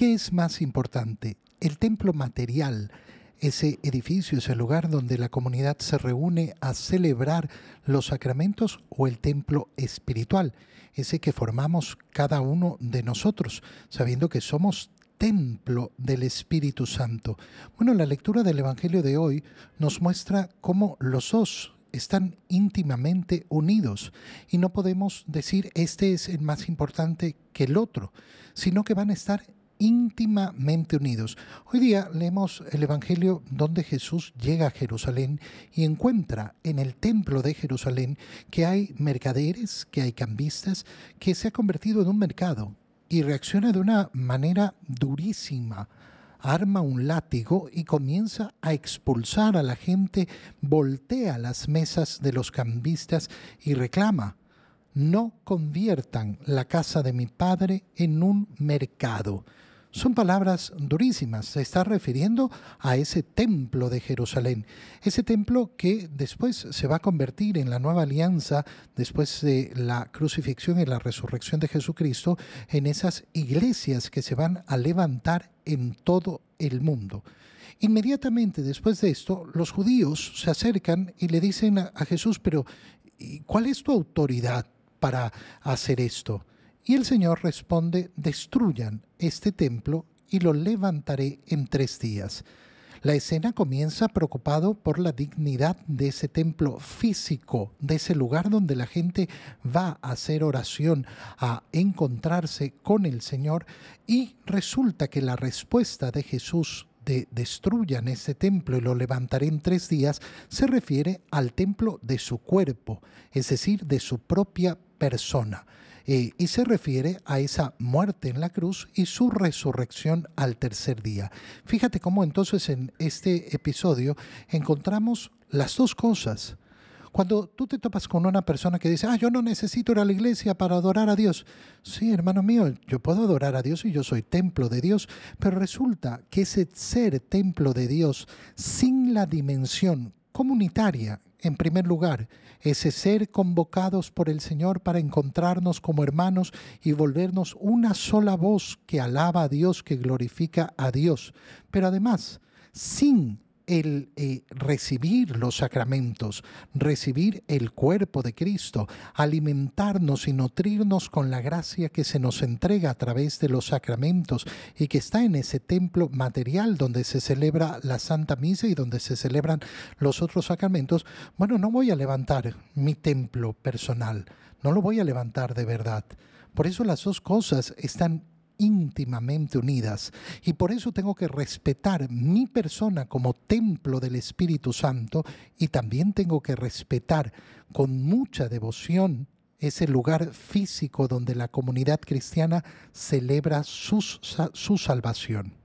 ¿Qué es más importante? ¿El templo material? ese edificio, ese lugar donde la comunidad se reúne a celebrar los sacramentos o el templo espiritual, ese que formamos cada uno de nosotros, sabiendo que somos templo del Espíritu Santo. Bueno, la lectura del Evangelio de hoy nos muestra cómo los dos están íntimamente unidos y no podemos decir este es el más importante que el otro, sino que van a estar íntimamente unidos. Hoy día leemos el Evangelio donde Jesús llega a Jerusalén y encuentra en el templo de Jerusalén que hay mercaderes, que hay cambistas, que se ha convertido en un mercado y reacciona de una manera durísima. Arma un látigo y comienza a expulsar a la gente, voltea las mesas de los cambistas y reclama, no conviertan la casa de mi padre en un mercado. Son palabras durísimas, se está refiriendo a ese templo de Jerusalén, ese templo que después se va a convertir en la nueva alianza, después de la crucifixión y la resurrección de Jesucristo, en esas iglesias que se van a levantar en todo el mundo. Inmediatamente después de esto, los judíos se acercan y le dicen a, Jesús, pero ¿cuál es tu autoridad para hacer esto? Y el Señor responde, destruyan este templo y lo levantaré en tres días. La escena comienza preocupado por la dignidad de ese templo físico, de ese lugar donde la gente va a hacer oración, a encontrarse con el Señor, y resulta que la respuesta de Jesús de destruyan ese templo y lo levantaré en tres días, se refiere al templo de su cuerpo, es decir, de su propia persona. Eh, y se refiere a esa muerte en la cruz y su resurrección al tercer día. Fíjate cómo entonces en este episodio encontramos las dos cosas. Cuando tú te topas con una persona que dice, ah, yo no necesito ir a la iglesia para adorar a Dios. Sí, hermano mío, yo puedo adorar a Dios y yo soy templo de Dios, pero resulta que ese ser templo de Dios sin la dimensión comunitaria, en primer lugar, ese ser convocados por el Señor para encontrarnos como hermanos y volvernos una sola voz que alaba a Dios, que glorifica a Dios, pero además sin el eh, recibir los sacramentos, recibir el cuerpo de Cristo, alimentarnos y nutrirnos con la gracia que se nos entrega a través de los sacramentos y que está en ese templo material donde se celebra la Santa Misa y donde se celebran los otros sacramentos, bueno, no voy a levantar mi templo personal, no lo voy a levantar de verdad. Por eso las dos cosas están íntimamente unidas y por eso tengo que respetar mi persona como templo del Espíritu Santo y también tengo que respetar con mucha devoción ese lugar físico donde la comunidad cristiana celebra su, su salvación.